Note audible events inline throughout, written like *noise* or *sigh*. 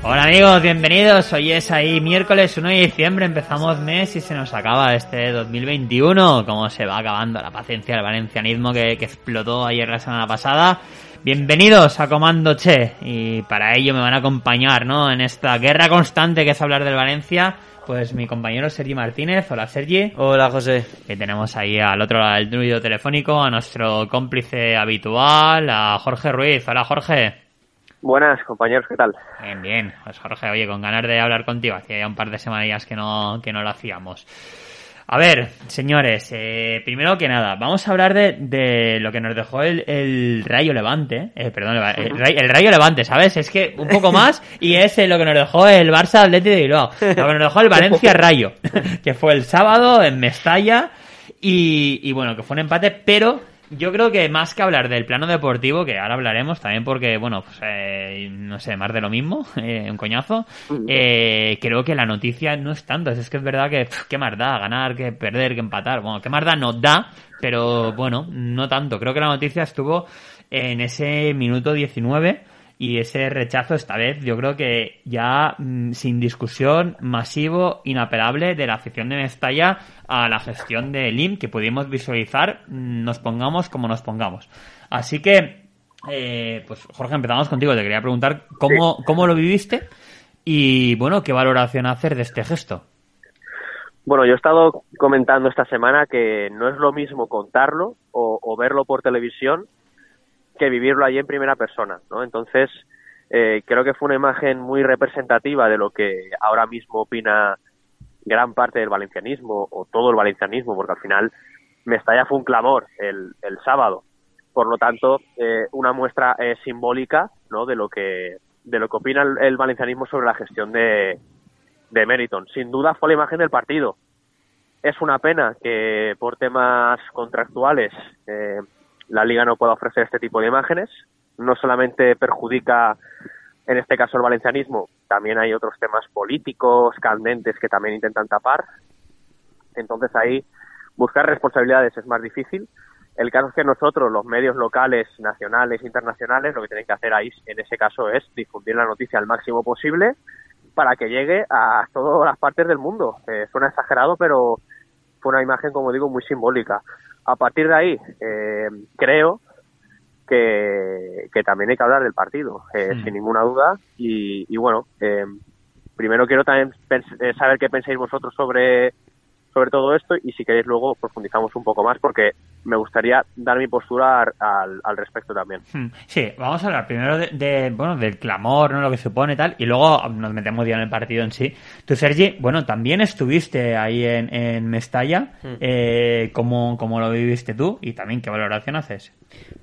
Hola amigos, bienvenidos. Hoy es ahí miércoles 1 de diciembre, empezamos mes y se nos acaba este 2021. Como se va acabando la paciencia del valencianismo que, que explotó ayer la semana pasada. Bienvenidos a Comando Che y para ello me van a acompañar, ¿no? En esta guerra constante que es hablar del Valencia, pues mi compañero Sergi Martínez. Hola Sergi. Hola José. Que tenemos ahí al otro lado del ruido telefónico a nuestro cómplice habitual, a Jorge Ruiz. Hola Jorge. Buenas, compañeros, ¿qué tal? Bien, bien. Pues Jorge, oye, con ganas de hablar contigo. Hacía ya un par de semanillas que no, que no lo hacíamos. A ver, señores, eh, primero que nada, vamos a hablar de, de lo que nos dejó el, el Rayo Levante, eh, perdón, el, Rayo, el, Rayo Levante, ¿sabes? Es que un poco más y es eh, lo que nos dejó el Barça Atleti de Bilbao, lo que nos dejó el Valencia Rayo, *laughs* que fue el sábado en Mestalla y, y bueno, que fue un empate, pero yo creo que más que hablar del plano deportivo, que ahora hablaremos también porque, bueno, pues eh, no sé, más de lo mismo, *laughs* eh, un coñazo, eh, creo que la noticia no es tanto. Es que es verdad que, pff, qué más da ganar, que perder, que empatar. Bueno, qué más da nos da, pero bueno, no tanto. Creo que la noticia estuvo en ese minuto 19 y ese rechazo esta vez yo creo que ya mmm, sin discusión masivo, inapelable de la afición de Mestalla a la gestión de LIM que pudimos visualizar mmm, nos pongamos como nos pongamos. Así que, eh, pues Jorge, empezamos contigo. Te quería preguntar cómo, cómo lo viviste y bueno, qué valoración hacer de este gesto. Bueno, yo he estado comentando esta semana que no es lo mismo contarlo o, o verlo por televisión que vivirlo allí en primera persona, ¿no? Entonces, eh, creo que fue una imagen muy representativa de lo que ahora mismo opina gran parte del valencianismo o todo el valencianismo, porque al final Mestalla fue un clamor el, el sábado. Por lo tanto, eh, una muestra eh, simbólica, ¿no? De lo que de lo que opina el, valencianismo sobre la gestión de, de Meriton. Sin duda fue la imagen del partido. Es una pena que por temas contractuales eh, la liga no pueda ofrecer este tipo de imágenes. No solamente perjudica, en este caso, el valencianismo, también hay otros temas políticos, candentes, que también intentan tapar. Entonces ahí buscar responsabilidades es más difícil. El caso es que nosotros, los medios locales, nacionales, internacionales, lo que tienen que hacer ahí, en ese caso, es difundir la noticia al máximo posible para que llegue a todas las partes del mundo. Eh, suena exagerado, pero fue una imagen, como digo, muy simbólica a partir de ahí, eh, creo que, que, también hay que hablar del partido, eh, mm. sin ninguna duda. Y, y bueno, eh, primero quiero también saber qué pensáis vosotros sobre, sobre todo esto y si queréis luego profundizamos un poco más porque me gustaría dar mi postura al, al respecto también. Sí, vamos a hablar primero de, de, bueno del clamor, ¿no? lo que supone y tal, y luego nos metemos ya en el partido en sí. Tú, Sergi, bueno, también estuviste ahí en, en Mestalla, mm. eh, ¿cómo, ¿cómo lo viviste tú? Y también, ¿qué valoración haces?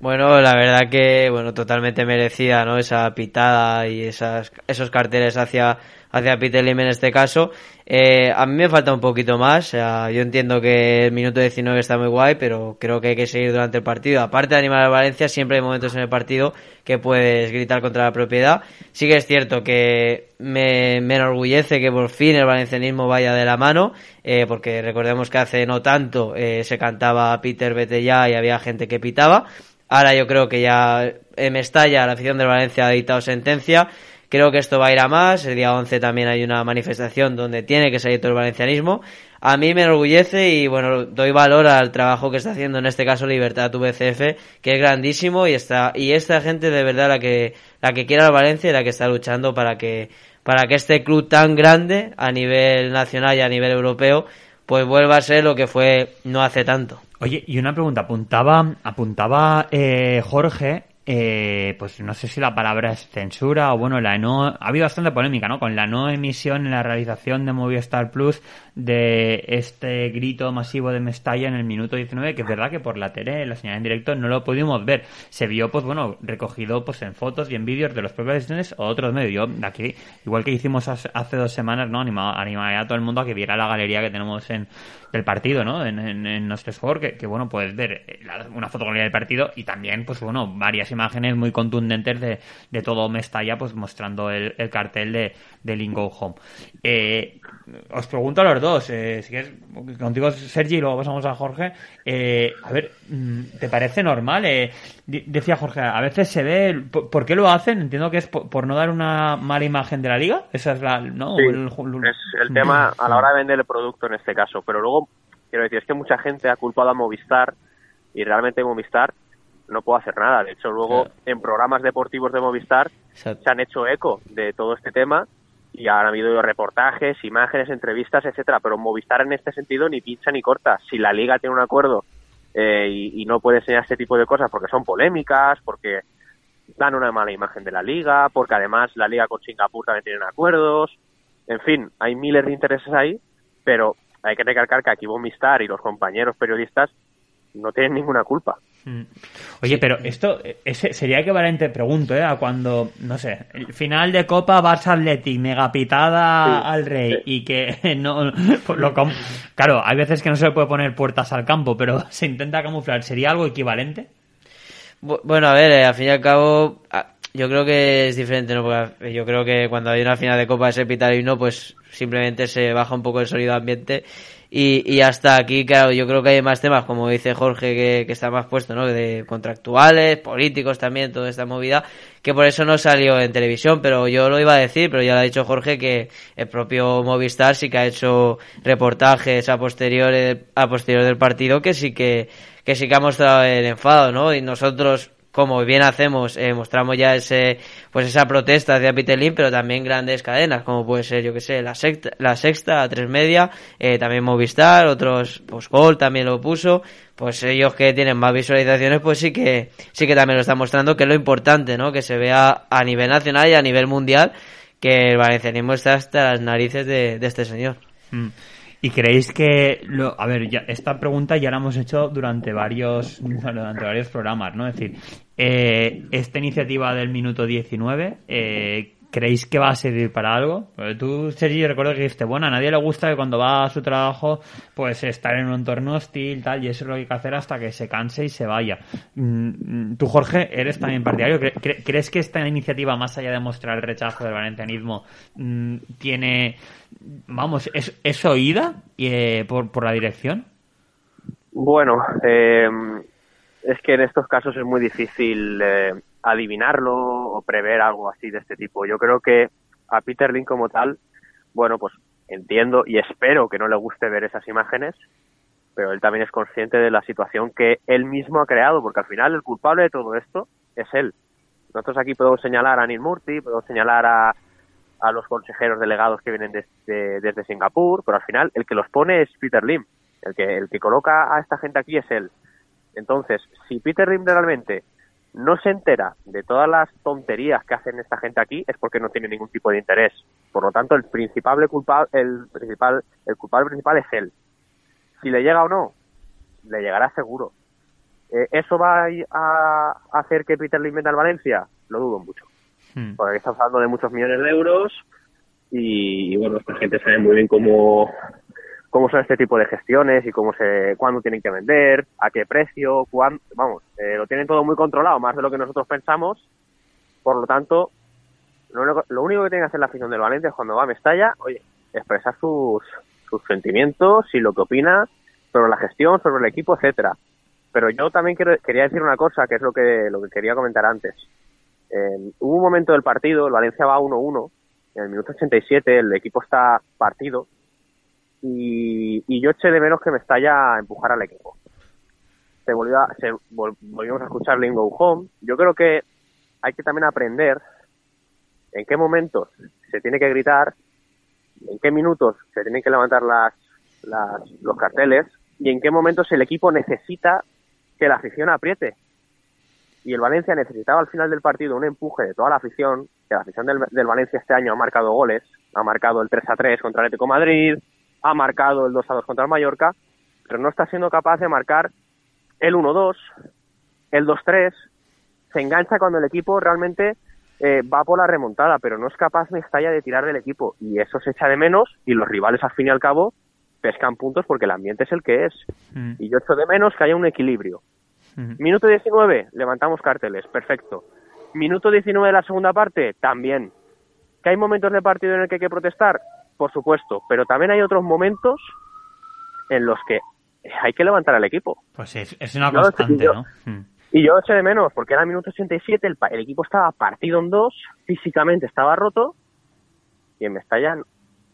Bueno, la verdad que, bueno, totalmente merecida, ¿no? Esa pitada y esas, esos carteles hacia hacia Peter Lim en este caso. Eh, a mí me falta un poquito más. O sea, yo entiendo que el minuto 19 está muy guay, pero creo que hay que seguir durante el partido. Aparte de animar a Valencia, siempre hay momentos en el partido que puedes gritar contra la propiedad. Sí que es cierto que me, me enorgullece que por fin el valencianismo vaya de la mano, eh, porque recordemos que hace no tanto eh, se cantaba Peter vete ya y había gente que pitaba. Ahora yo creo que ya en Mestalla la afición del Valencia ha dictado sentencia. Creo que esto va a ir a más. El día 11 también hay una manifestación donde tiene que salir todo el valencianismo. A mí me enorgullece y bueno, doy valor al trabajo que está haciendo en este caso Libertad VCF, que es grandísimo y está y esta gente de verdad la que la que quiere al Valencia y la que está luchando para que para que este club tan grande a nivel nacional y a nivel europeo pues vuelva a ser lo que fue no hace tanto. Oye, y una pregunta, apuntaba apuntaba eh, Jorge eh, pues no sé si la palabra es censura o bueno, la no, ha habido bastante polémica, ¿no? Con la no emisión en la realización de Movistar Plus de este grito masivo de Mestalla en el minuto 19, que es verdad que por la tele, la señal en directo, no lo pudimos ver. Se vio, pues bueno, recogido pues en fotos y en vídeos de los propios asistentes o otros medios. Yo, aquí, igual que hicimos hace dos semanas, ¿no? Animaría a todo el mundo a que viera la galería que tenemos en del partido, ¿no? En, en, en nuestro que, bueno, puedes ver una fotografía del partido y también, pues bueno, varias imágenes muy contundentes de, de todo Mestalla, pues mostrando el, el cartel de, de Lingo Home. Eh, os pregunto a los dos, eh, si quieres, contigo Sergi y luego pasamos a Jorge. Eh, a ver, mm, ¿te parece normal? Eh, decía Jorge, a veces se ve, ¿por, qué lo hacen? Entiendo que es por, no dar una mala imagen de la liga. Esa es la, ¿no? Sí, el, es el tema a la hora de vender el producto en este caso. Pero luego, quiero decir, es que mucha gente ha culpado a Movistar y realmente Movistar no puedo hacer nada. De hecho, luego en programas deportivos de Movistar Exacto. se han hecho eco de todo este tema y han habido reportajes, imágenes, entrevistas, etcétera. Pero Movistar en este sentido ni pincha ni corta. Si la liga tiene un acuerdo eh, y, y, no puede enseñar este tipo de cosas porque son polémicas, porque dan una mala imagen de la liga, porque además la liga con Singapur también tienen acuerdos. En fin, hay miles de intereses ahí, pero hay que recalcar que aquí Movistar y los compañeros periodistas no tienen ninguna culpa. Mm. Oye, pero esto ese sería equivalente, pregunto, ¿eh? a cuando, no sé, el final de Copa Barça Athletic, megapitada sí, al Rey sí. y que *laughs* no. Pues lo, claro, hay veces que no se le puede poner puertas al campo, pero *laughs* se intenta camuflar. ¿Sería algo equivalente? Bueno, a ver, eh, al fin y al cabo, yo creo que es diferente, ¿no? Porque yo creo que cuando hay una final de Copa ese pitar y no, pues simplemente se baja un poco el sonido ambiente y, y, hasta aquí, claro, yo creo que hay más temas, como dice Jorge, que, que, está más puesto, ¿no? De contractuales, políticos también, toda esta movida, que por eso no salió en televisión, pero yo lo iba a decir, pero ya lo ha dicho Jorge, que el propio Movistar sí que ha hecho reportajes a posterior, a posterior del partido, que sí que, que sí que ha mostrado el enfado, ¿no? Y nosotros, como bien hacemos, eh, mostramos ya ese, pues esa protesta hacia Pitelín, pero también grandes cadenas, como puede ser, yo que sé, la sexta, la sexta, tres media, eh, también Movistar, otros, pues Gol también lo puso, pues ellos que tienen más visualizaciones, pues sí que, sí que también lo están mostrando, que es lo importante, ¿no? Que se vea a nivel nacional y a nivel mundial, que el valencianismo está hasta las narices de, de este señor. Mm. ¿Y creéis que, lo, a ver, ya, esta pregunta ya la hemos hecho durante varios, durante varios programas, ¿no? Es decir, eh, esta iniciativa del minuto 19, eh, ¿creéis que va a servir para algo? Tú, Sergio, recuerdo que dijiste, bueno, a nadie le gusta que cuando va a su trabajo, pues estar en un entorno hostil, tal, y eso es lo que hay que hacer hasta que se canse y se vaya. Tú, Jorge, eres también partidario. ¿Crees que esta iniciativa, más allá de mostrar el rechazo del valencianismo, tiene, vamos, es, oída eh, por, por la dirección? Bueno, eh, es que en estos casos es muy difícil eh, adivinarlo o prever algo así de este tipo. Yo creo que a Peter Lynn como tal, bueno, pues entiendo y espero que no le guste ver esas imágenes, pero él también es consciente de la situación que él mismo ha creado, porque al final el culpable de todo esto es él. Nosotros aquí podemos señalar a Neil Murti, podemos señalar a, a los consejeros delegados que vienen desde, desde Singapur, pero al final el que los pone es Peter Lim. El que, el que coloca a esta gente aquí es él. Entonces, si Peter Lim realmente no se entera de todas las tonterías que hacen esta gente aquí, es porque no tiene ningún tipo de interés. Por lo tanto, el principal culpable, el principal, el culpable principal es él. Si le llega o no, le llegará seguro. Eh, ¿Eso va a hacer que Peter Lim venda al Valencia? Lo dudo mucho. Hmm. Porque estamos hablando de muchos millones de euros y, y, bueno, esta gente sabe muy bien cómo, cómo son este tipo de gestiones y cómo se, cuándo tienen que vender, a qué precio, cuándo, vamos, eh, lo tienen todo muy controlado, más de lo que nosotros pensamos. Por lo tanto, lo único, que tiene que hacer la afición del Valencia es cuando va a Mestalla, oye, expresar sus, sus sentimientos y lo que opina sobre la gestión, sobre el equipo, etcétera. Pero yo también quiero, quería decir una cosa, que es lo que, lo que quería comentar antes. Eh, hubo un momento del partido, el Valencia va 1-1, en el minuto 87 el equipo está partido y, y yo eché de menos que me estalla a empujar al equipo. Se, volvió a, se vol, volvimos a escuchar Lingo Home. Yo creo que hay que también aprender en qué momentos se tiene que gritar, en qué minutos se tienen que levantar las, las, los carteles y en qué momentos el equipo necesita que la afición apriete y el Valencia necesitaba al final del partido un empuje de toda la afición, que la afición del, del Valencia este año ha marcado goles, ha marcado el 3 a 3 contra el Atlético Madrid, ha marcado el 2 a 2 contra el Mallorca, pero no está siendo capaz de marcar el 1-2, el 2-3, se engancha cuando el equipo realmente eh, va por la remontada, pero no es capaz Mestalla de tirar del equipo y eso se echa de menos y los rivales al fin y al cabo pescan puntos porque el ambiente es el que es. Mm, Y yo echo de menos que haya un equilibrio. mm. Minuto 19, levantamos carteles, perfecto. Minuto 19 de la segunda parte, también. ¿Que hay momentos de partido en el que hay que protestar? Por supuesto, pero también hay otros momentos en los que hay que levantar al equipo. Pues es, es una constante, yo- ¿no? Mm. Y yo eché de menos, porque era el minuto 87, el, el equipo estaba partido en dos, físicamente estaba roto, y en Mestalla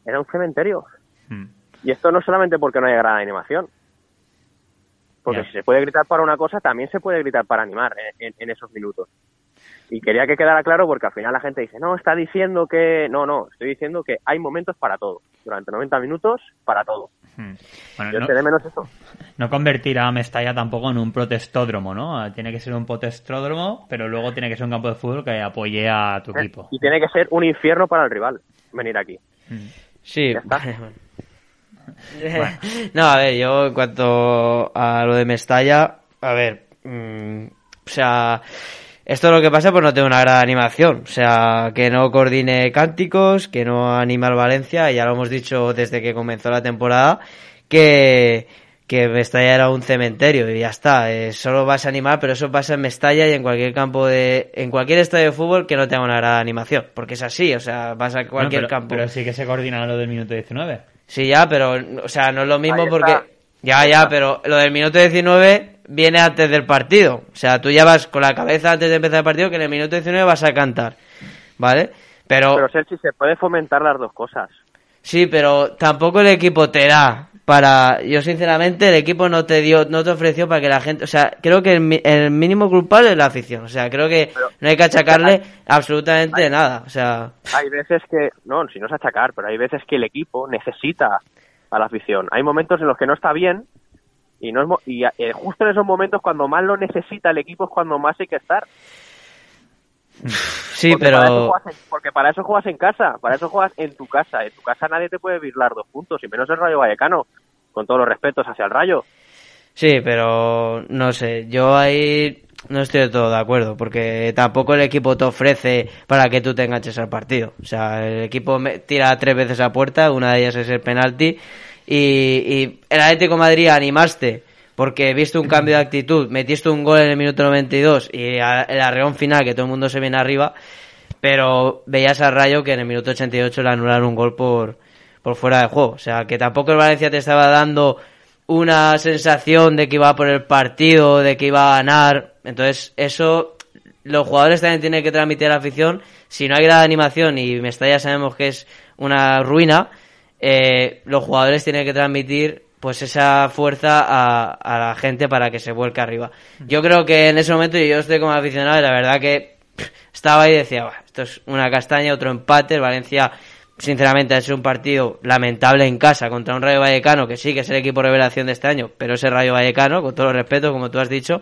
era un cementerio. Mm. Y esto no solamente porque no haya gran animación. Porque si se puede gritar para una cosa, también se puede gritar para animar en, en- en esos minutos. Y quería que quedara claro porque al final la gente dice, no, está diciendo que... No, no, estoy diciendo que hay momentos para todo. Durante 90 minutos, para todo. Mm. Bueno, Yo no, menos eso. no convertir a Mestalla tampoco en un protestódromo, ¿no? Tiene que ser un protestódromo, pero luego tiene que ser un campo de fútbol que apoye a tu equipo. Y tiene que ser un infierno para el rival venir aquí. Mm. Sí, bueno. *laughs* No, a ver, yo en cuanto a lo de Mestalla, a ver, mm, o sea, esto es lo que pasa por no tener una gran animación, o sea, que no coordine cánticos, que no anima al Valencia, y ya lo hemos dicho desde que comenzó la temporada, que, que Mestalla era un cementerio y ya está, eh, solo vas a animar, pero eso pasa en Mestalla y en cualquier campo de, en cualquier estadio de fútbol que no tenga una gran animación, porque es así, o sea, vas a cualquier pero, campo. pero sí que se coordina lo del minuto 19. Sí, ya, pero, o sea, no es lo mismo porque... Ya, ya, pero lo del minuto 19 viene antes del partido. O sea, tú ya vas con la cabeza antes de empezar el partido que en el minuto 19 vas a cantar. ¿Vale? Pero, Pero Sergi, se puede fomentar las dos cosas. sí, pero tampoco el equipo te da para... Yo, sinceramente, el equipo no te dio, no te ofreció para que la gente... O sea, creo que el, mínimo culpable es la afición. O sea, creo que Pero- no hay que achacarle absolutamente nada. O sea... Hay veces que, no, si no es achacar, pero hay veces que el equipo necesita a la afición. Hay momentos en los que no está bien y no es mo- y eh, justo en esos momentos cuando más lo necesita el equipo es cuando más hay que estar. Sí, Porque para pero... en- porque para eso juegas en casa, para eso juegas en tu casa. En tu casa nadie te puede virlar dos puntos, y menos el Rayo Vallecano, con todos los respetos hacia el Rayo. Sí, pero no sé, yo ahí no estoy del todo de acuerdo, porque tampoco el equipo te ofrece para que tú te enganches al partido. O sea, el equipo tira tres veces a puerta, una de ellas es el penalti, y, y el Atlético Madrid animaste, porque viste un cambio de actitud, metiste un gol en el minuto 92 y a- el arreón final, que todo el mundo se viene arriba, pero veías al Rayo que en el minuto 88 le anularon un gol por, por fuera de juego. O sea, que tampoco el Valencia te estaba dando una sensación de que iba por el partido, de que iba a ganar. Entonces, eso los jugadores también tienen que transmitir a la afición. Si no hay gran animación y Mestalla sabemos que es una ruina, eh, los jugadores tienen que transmitir pues esa fuerza a, a la gente para que se vuelque arriba. Yo creo que en ese momento y yo estoy como aficionado y la verdad que pff, estaba ahí y decía, "Buah, esto es una castaña, otro empate, el Valencia sinceramente ha hecho un partido lamentable en casa contra un Rayo Vallecano que sí que es el equipo revelación de este año, pero ese Rayo Vallecano, con todo el respeto, como tú has dicho.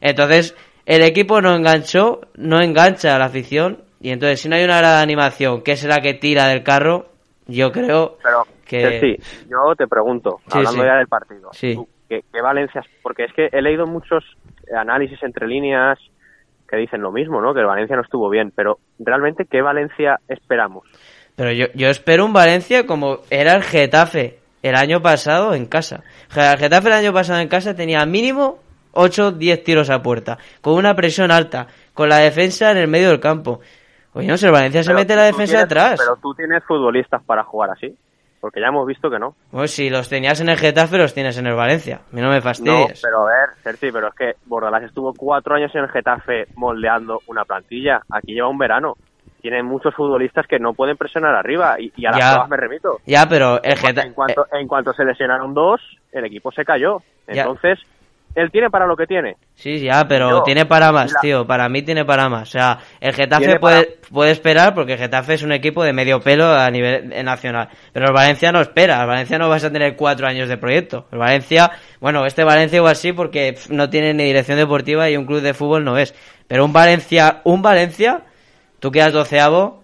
Entonces, el equipo no enganchó, no engancha a la afición y entonces si no hay una gran animación, que es la que tira del carro, yo creo Pero, que sí, yo te pregunto, Sí, hablando sí. ya del partido, ¿qué, qué Valencia? Porque es que he leído muchos análisis entre líneas que dicen lo mismo, ¿no? Que el Valencia no estuvo bien, pero realmente, ¿qué Valencia esperamos? Pero yo, yo espero un Valencia como era el Getafe el año pasado en casa. El Getafe el año pasado en casa tenía mínimo 8 10 tiros a puerta, con una presión alta, con la defensa en el medio del campo. Oye, no sé, el Valencia se Pero mete la defensa tienes- atrás. Pero tú tienes futbolistas para jugar así, porque ya hemos visto que no. Pues si los tenías en el Getafe, los tienes en el Valencia. A mí no me No, fastidies. pero a ver, Sergi, pero es que Bordalás estuvo cuatro años en el Getafe moldeando una plantilla. Aquí lleva un verano. Tienen muchos futbolistas que no pueden presionar arriba y, y a las pruebas me remito. Ya, pero el En Getafe... cuanto, en cuanto se lesionaron dos, el equipo se cayó. Ya. Él tiene para lo que tiene. Sí, ya, pero Yo- tiene para más, la- tío. Para mí tiene para más. O sea, el Getafe puede, para- puede esperar porque el Getafe es un equipo de medio pelo a nivel eh, nacional. Pero el Valencia no espera. El Valencia no vas a tener cuatro años de proyecto. El Valencia, bueno, este Valencia igual sí porque no tiene ni dirección deportiva y un club de fútbol no es. Pero un Valencia, un Valencia, tú quedas doceavo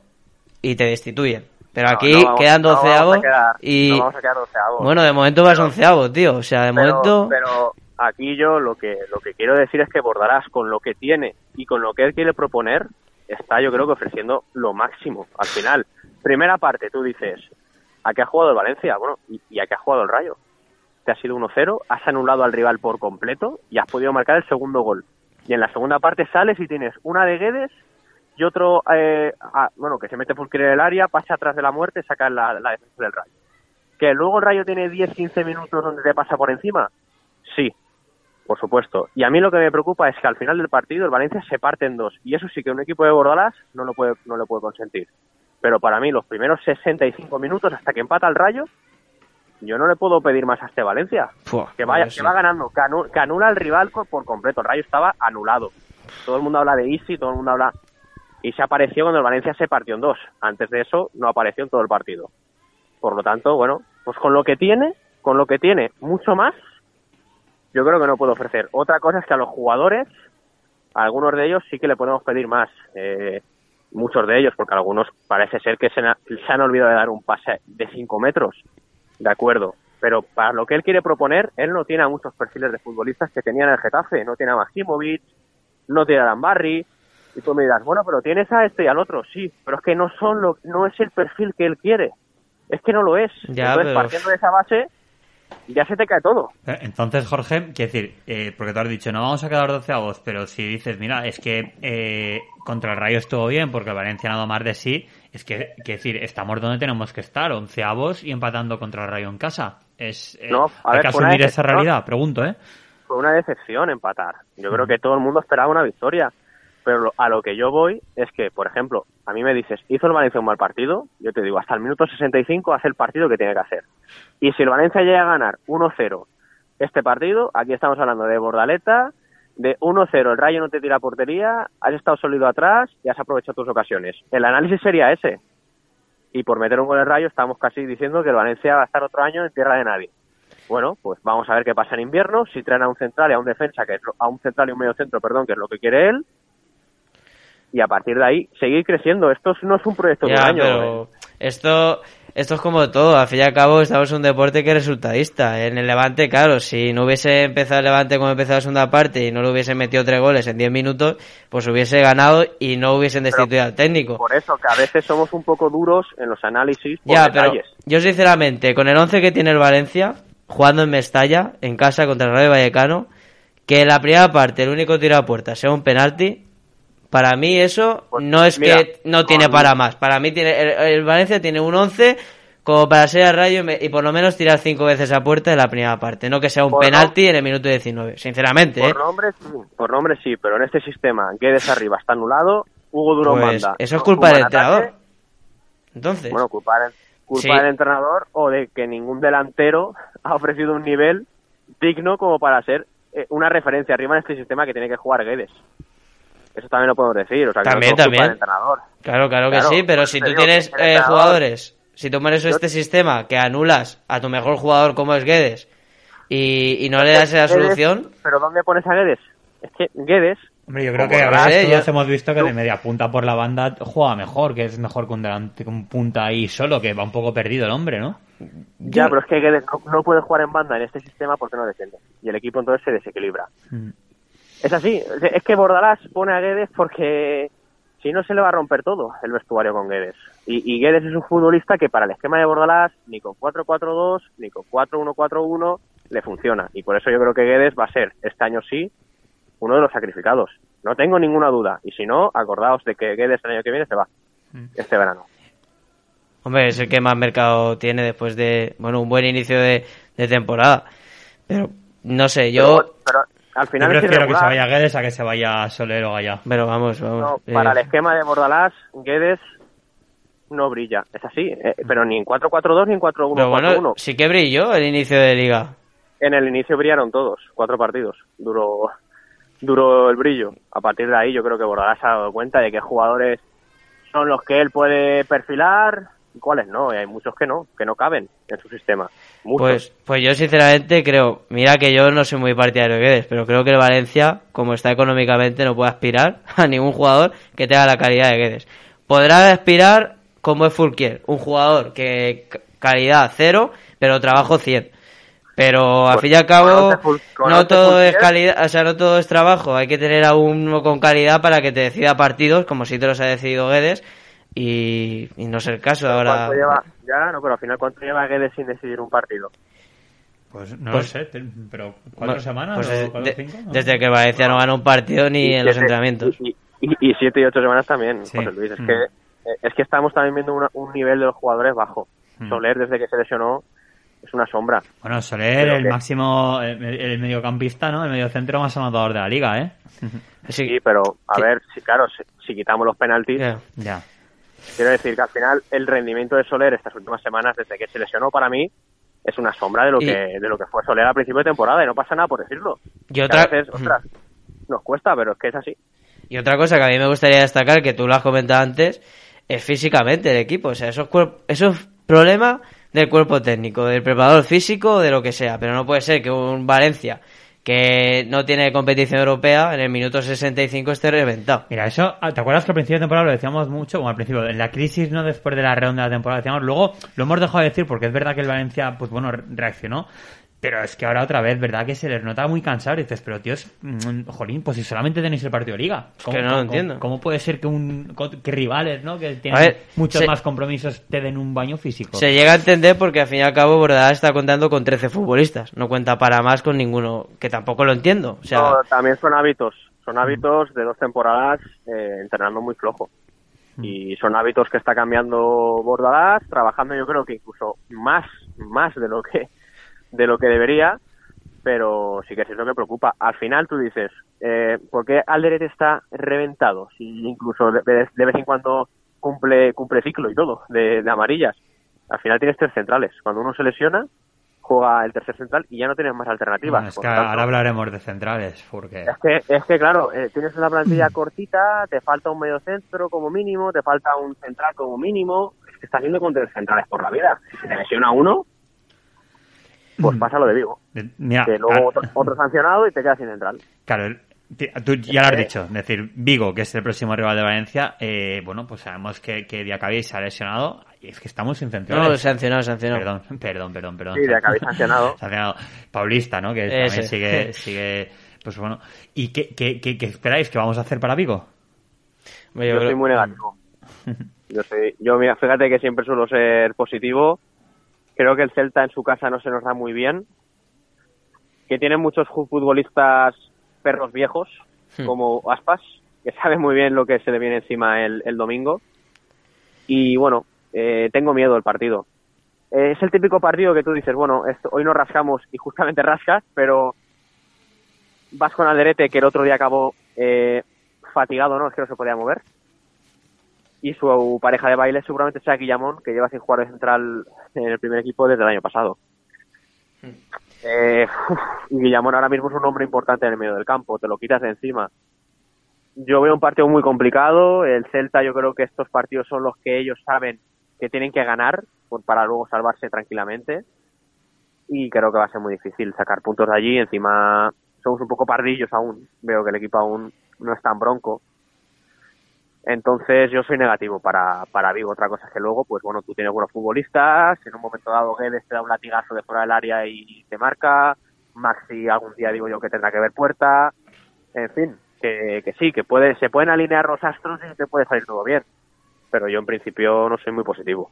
y te destituyen. Pero aquí no quedan no vamos quedar- y... no vamos a quedar doceavos. Bueno, de momento vas Pero- onceavo, tío. O sea, de pero, momento... pero aquí yo lo que lo que quiero decir es que Bordalás con lo que tiene y con lo que él quiere proponer está yo creo que ofreciendo lo máximo al final. Primera parte tú dices a qué ha jugado el Valencia bueno y, y a qué ha jugado el Rayo te ha sido 1-0 has anulado al rival por completo y has podido marcar el segundo gol. Y en la segunda parte sales y tienes una de Guedes y otro eh, ah, bueno que se mete por en el área pasa atrás de la muerte saca la, la defensa del Rayo. Que luego el Rayo tiene 10-15 minutos donde te pasa por encima Sí, por supuesto. Y a mí lo que me preocupa es que al final del partido el Valencia se parte en dos. Y eso sí que un equipo de Bordalás no lo puede, no lo puede consentir. Pero para mí los primeros 65 minutos hasta que empata el Rayo, yo no le puedo pedir más a este Valencia. Que vaya, que va ganando, que, anu- que anula al rival por completo. El Rayo estaba anulado. Todo el mundo habla de Easy, todo el mundo habla... Y se apareció cuando el Valencia se partió en dos. Antes de eso no apareció en todo el partido. Por lo tanto, bueno, pues con lo que tiene, con lo que tiene mucho más, yo creo que no puedo ofrecer. Otra cosa es que a los jugadores, a algunos de ellos sí que le podemos pedir más. Eh, muchos de ellos, porque algunos parece ser que se, han olvidado de dar un pase de 5 metros. De acuerdo. Pero para lo que él quiere proponer, él no tiene a muchos perfiles de futbolistas que tenían el Getafe. No tiene a Maximovic, no tiene a Lambarri. Y tú me dirás, bueno, pero tienes a este y al otro, sí. Pero es que no son lo, no es el perfil que él quiere. Es que no lo es. Ya, Entonces, pero- partiendo de esa base, ya se te cae todo. Eh, Entonces, Jorge, quiero decir, eh, porque tú has dicho, no vamos a quedar doceavos, pero si dices, mira, es que eh, contra el Rayo estuvo bien porque el Valencia nada más de sí, es que, quiero decir, estamos donde tenemos que estar, onceavos y empatando contra el Rayo en casa. Es, eh, No, a hay ver, que asumir esa realidad, pregunto, ¿eh? fue una decepción empatar. Yo creo que todo el mundo esperaba una victoria. Pero a lo que yo voy es que, por ejemplo, a mí me dices, ¿hizo el Valencia un mal partido? Yo te digo, hasta el minuto 65 hace el partido que tiene que hacer. Y si el Valencia llega a ganar 1-0 este partido, aquí estamos hablando de Bordaleta, de 1-0, el Rayo no te tira portería, has estado sólido atrás y has aprovechado tus ocasiones. El análisis sería ese. Y por meter un gol el Rayo estamos casi diciendo que el Valencia va a estar otro año en tierra de nadie. Bueno, pues vamos a ver qué pasa en invierno, si traen a un central y a un defensa, que es lo- a un central y un medio centro, perdón, que es lo que quiere él, y a partir de ahí seguir creciendo. Esto es- no es un proyecto de un año. pero ¿eh? esto, esto es como todo. Al fin y al cabo, estamos en un deporte que es resultadista. En el Levante, claro, si no hubiese empezado el Levante como empezó la segunda parte y no le hubiesen metido tres goles en diez minutos, pues hubiese ganado y no hubiesen destituido al técnico. Por eso que a veces somos un poco duros en los análisis por Ya, pero yo sinceramente, con el 11 que tiene el Valencia, jugando en Mestalla, en casa contra el Rayo Vallecano, que en la primera parte el único tiro a puerta sea un penalti, para mí eso Pues, no es mira, que no tiene para más. Para mí tiene el, el Valencia tiene un 11 como para ser al Rayo y, me- y por lo menos tirar cinco veces a puerta en la primera parte, no que sea un Por no- penalti en el minuto 19, sinceramente, ¿eh? Por nombre sí, por nombre sí, pero en este sistema Guedes arriba está anulado, Hugo Durón Pues manda. eso es culpa del entrenador. Entonces, Bueno, culpa, del- culpa Sí. del entrenador o de que ningún delantero ha ofrecido un nivel digno como para ser eh, una referencia arriba en este sistema que tiene que jugar Guedes. Eso también lo podemos decir, o sea, que También, no también. entrenador. Claro, claro que Claro, sí, pero si tú tienes eh, jugadores, si tú pones este sistema que anulas a tu mejor jugador como es Guedes y, y no le das esa solución, ¿Pero dónde pones a Guedes? Es que Guedes, Hombre, yo creo que a no veces sé, todos yo- hemos visto que de media punta por la banda juega mejor, que es mejor que un, delante, que un punta ahí solo, que va un poco perdido el hombre, ¿no? ya, Yo- pero es que Guedes no, no puede jugar en banda en este sistema porque no defiende. Y el equipo entonces se desequilibra. Mm. Es así, es que Bordalás pone a Guedes porque si no se le va a romper todo el vestuario con Guedes. Y, y Guedes es un futbolista que para el esquema de Bordalás ni con 4-4-2 ni con 4-1-4-1 le funciona. Y por eso yo creo que Guedes va a ser este año sí uno de los sacrificados. No tengo ninguna duda. Y si no, acordaos de que Guedes el año que viene se va. Este verano. hombre, es el que más mercado tiene después de, bueno, un buen inicio de, de temporada. Pero, no sé, yo... Pero, pero al Yo final es prefiero que se vaya Guedes a que se vaya Soler o Gallá. Pero vamos, vamos. No, eh, para el esquema de Bordalás, Guedes no brilla. Es así. eh, pero ni en 4-4-2 ni en 4-1-4-1. pero bueno, sí que brilló el inicio de liga. en el inicio brillaron todos, cuatro partidos. Duró, duró el brillo. A partir de ahí yo creo que Bordalás se ha dado cuenta de qué jugadores son los que él puede perfilar y cuáles no. Y hay muchos que no, que no caben en su sistema. Muchos. Pues, pues yo sinceramente creo, mira que yo no soy muy partidario de Guedes, pero creo que el Valencia, como está económicamente, no puede aspirar *laughs* a ningún jugador que tenga la calidad de Guedes. Podrá aspirar como es Fulquier, un jugador que calidad cero, pero trabajo 100. Pero al fin y al cabo, no todo es calidad, o sea, no todo es trabajo. Hay que tener a uno con calidad para que te decida partidos, como si te los ha decidido Guedes, y, y no es el caso ahora. ¿Cuánto lleva? Ya, no, pero al final, ¿cuánto lleva Guedes sin decidir un partido? Pues no Pues- lo sé, pero ¿cuatro semanas pues o desde, cuatro o de- cinco? ¿no? desde que Valencia no gana un partido ni en los entrenamientos. Y, y, y siete y ocho semanas también, Sí. José Luis. Es, Mm. que, es que estamos también viendo una- un nivel de los jugadores bajo. Mm. Soler, desde que se lesionó, es una sombra. Bueno, Soler, Pero el que- máximo, el, el mediocampista, ¿no? El mediocentro más anotador de la liga, ¿eh? Sí, Sí, pero a ver, si, claro, si, si quitamos los penaltis. Ya. Quiero decir que al final el rendimiento de Soler estas últimas semanas, desde que se lesionó, para mí, es una sombra de lo Y- que de lo que fue Soler al principio de temporada y no pasa nada por decirlo. Y otra, a veces, ostras, nos cuesta, pero es que es así. y otra cosa que a mí me gustaría destacar, que tú lo has comentado antes, es físicamente el equipo. O sea, esos, esos problemas del cuerpo técnico, del preparador físico, de lo que sea. Pero no puede ser que un Valencia que no tiene competición europea en el minuto 65 esté reventado. Mira, eso, ah, ¿te acuerdas que al principio de temporada lo decíamos mucho? Bueno, al principio, en la crisis, no después de la redonda de la temporada, decíamos, luego lo hemos dejado de decir porque es verdad que el Valencia, pues bueno, re- reaccionó. Pero es que ahora otra vez, ¿verdad? Que se les nota muy cansado. Y dices, pero tíos, mm, jolín, pues si solamente tenéis el partido de liga. que no lo entiendo. ¿Cómo puede ser que un que rivales, ¿no? Que tienen ver, muchos se- más compromisos te den un baño físico? Se llega a entender porque al fin y al cabo Bordalás está contando con 13 futbolistas. No cuenta para más con ninguno, que tampoco lo entiendo. O sea, No, también son hábitos, son hábitos de dos temporadas eh, entrenando muy flojo. Y son hábitos que está cambiando Bordalás, trabajando yo creo que incluso más, más de lo que, de lo que debería, pero sí que es lo que preocupa. Al final tú dices, eh, ¿por qué Alderete está reventado? Si incluso de, de- de vez en cuando cumple, cumple ciclo y todo, de, de amarillas. Al final tienes tres centrales. Cuando uno se lesiona, juega el tercer central y ya no tienes más alternativas. Bueno, es que ahora hablaremos de centrales, porque... es que, es que claro, eh, tienes una plantilla cortita, te falta un medio centro como mínimo, te falta un central como mínimo. Es que estás haciendo con tres centrales por la vida. Si se te lesiona uno, pues pasa lo de Vigo. Eh, Mira, Que luego claro, otro, *laughs* otro sancionado y te quedas sin central. claro, tú ya lo has dicho, es decir, Vigo, que es el próximo rival de Valencia, eh, bueno, pues sabemos que, que Diacabí se ha lesionado y es que estamos sin centrales. no, sancionado, sancionado. Perdón, *laughs* perdón, perdón, perdón. Sí, Diacabí sancionado. *laughs* Sancionado. Paulista, ¿no? Que también sigue, sigue, pues bueno. ¿Y qué, qué, qué, qué esperáis que vamos a hacer para Vigo? Yo, yo creo- soy muy negativo. Yo soy, yo mira, fíjate que siempre suelo ser positivo. Creo que el Celta en su casa no se nos da muy bien. Que tiene muchos futbolistas perros viejos, Hmm. como Aspas, que sabe muy bien lo que se le viene encima el, el domingo. Y bueno, eh, tengo miedo del partido. Eh, es el típico partido que tú dices, bueno, esto- hoy no rascamos y justamente rascas, pero vas con Alderete, que el otro día acabó eh, fatigado, ¿no? Es que no se podía mover. Y su pareja de baile seguramente sea Guillamón, que lleva sin jugar de central en el primer equipo desde el año pasado. Eh, uf, y Guillamón ahora mismo es un hombre importante en el medio del campo, te lo quitas de encima. Yo veo un partido muy complicado. El Celta, yo creo que estos partidos son los que ellos saben que tienen que ganar por- para luego salvarse tranquilamente. Y creo que va a ser muy difícil sacar puntos de allí. Encima, somos un poco pardillos aún. Veo que el equipo aún no es tan bronco. Entonces yo soy negativo para, para Vigo. Otra cosa es que luego, pues bueno, tú tienes buenos futbolistas. En un momento dado Guedes te da un latigazo de fuera del área y te marca. Maxi algún día digo yo que tendrá que ver puerta. En fin, que, que sí, que puede, se pueden alinear los astros y te puede salir todo bien. Pero yo en principio no soy muy positivo.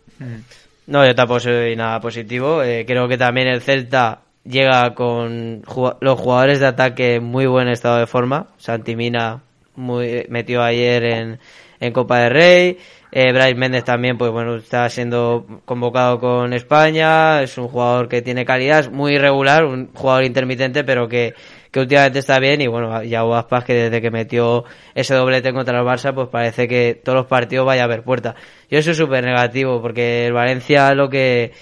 No, yo tampoco soy nada positivo. Eh, creo que también el Celta llega con los jugadores de ataque en muy buen estado de forma. Santi Mina muy, metió ayer en, en Copa del Rey. Eh, Bryce Méndez también, pues bueno, está siendo convocado con España. Es un jugador que tiene calidad, es muy irregular, un jugador intermitente, pero que, que últimamente está bien. Y bueno, ya Aspas, que desde que metió ese doblete contra el Barça, pues parece que todos los partidos vaya a haber puerta. Yo soy súper negativo, porque el Valencia lo que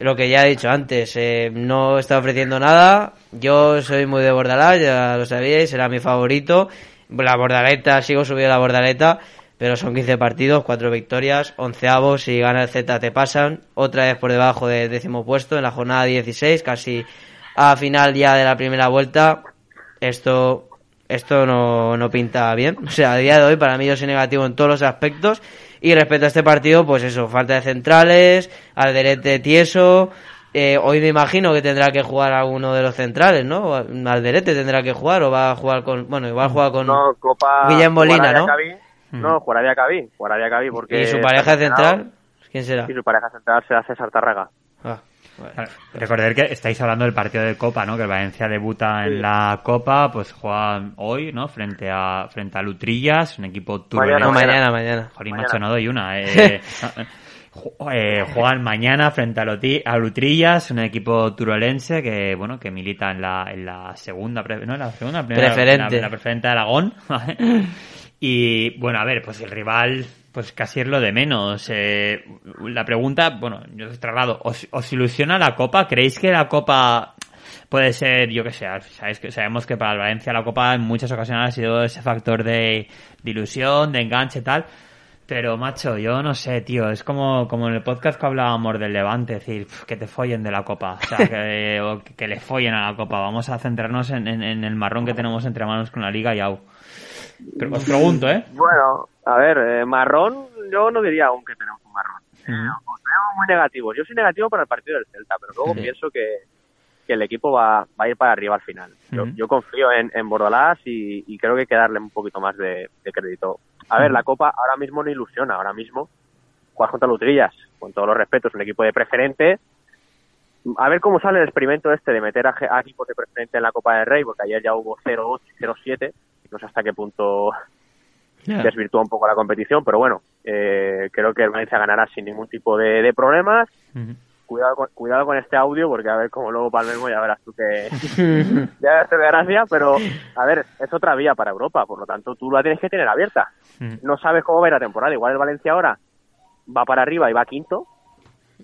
lo que ya he dicho antes, eh, no está ofreciendo nada. Yo soy muy de Bordalás, ya lo sabíais, era mi favorito. La Bordaleta, sigo subiendo la Bordaleta, pero son 15 partidos, 4 victorias, 11 avos, si gana el Z te pasan. Otra vez por debajo del décimo puesto en la jornada 16, casi a final ya de la primera vuelta. Esto esto no, no pinta bien. *laughs* O sea, a día de hoy para mí yo soy negativo en todos los aspectos. Y respecto a este partido, pues eso, falta de centrales, Alderete tieso. Eh, hoy me imagino que tendrá que jugar alguno de los centrales, ¿no? Alderete tendrá que jugar o va a jugar con. Bueno, igual jugar con. No, Copa. Guillem Molina, ¿no? No, jugará de Acabí. Jugará de Acabí porque. ¿Y su pareja central? ¿Quién será? Y su pareja central será César Tarraga. Ah. Recordad que estáis hablando del partido de Copa, ¿no? Que el Valencia debuta en la Copa, pues juega hoy, ¿no? Frente a frente a Lutrillas, un equipo turbulento. Mañana, mañana, mañana. macho, no doy una. Eh, *laughs* eh, juegan mañana frente a, Lutrillas, un equipo turolense que, bueno, que milita en la, en la segunda, no, la segunda, preferente. En la, preferente de Aragón. *laughs* y, bueno, a ver, pues el rival pues casi es lo de menos. Eh, la pregunta, bueno, yo os traslado, ¿os, ¿os, ilusiona la Copa? ¿Creéis que la Copa puede ser, yo que sé, sabéis que sabemos que para el Valencia la Copa en muchas ocasiones ha sido ese factor de, ilusión, de enganche y tal? Pero, macho, yo no sé, tío. Es como, como en el podcast que hablábamos del Levante, decir, que te follen de la Copa. O sea, que, *laughs* o que le follen a la Copa. Vamos a centrarnos en, en, el marrón que tenemos entre manos con la Liga y AU. Pero os pregunto, ¿eh? Bueno, a ver, eh, marrón, yo no diría aún que tenemos un marrón. Eh, os veo muy negativos. Yo soy negativo para el partido del Celta, pero luego pienso que, que, el equipo va, va, a ir para arriba al final. Yo, yo confío en, en Bordalás y, y, creo que hay que darle un poquito más de, de crédito. A ver, la Copa ahora mismo no ilusiona. Ahora mismo jugar contra Lutrillas, con todos los respetos, un equipo de preferente. A ver cómo sale el experimento este de meter a, a equipos de preferente en la Copa del Rey, porque ayer ya hubo 0-8 y 0-7. No sé hasta qué punto desvirtúa un poco la competición, pero bueno, eh, creo que el Valencia ganará sin ningún tipo de, problemas. Cuidado con, cuidado con este audio, porque a ver cómo luego Palmermo ya verás tú que *laughs* ya te de gracia, pero a ver, es otra vía para Europa, por lo tanto tú la tienes que tener abierta. No sabes cómo va a ir la temporada, igual el Valencia ahora va para arriba y va quinto,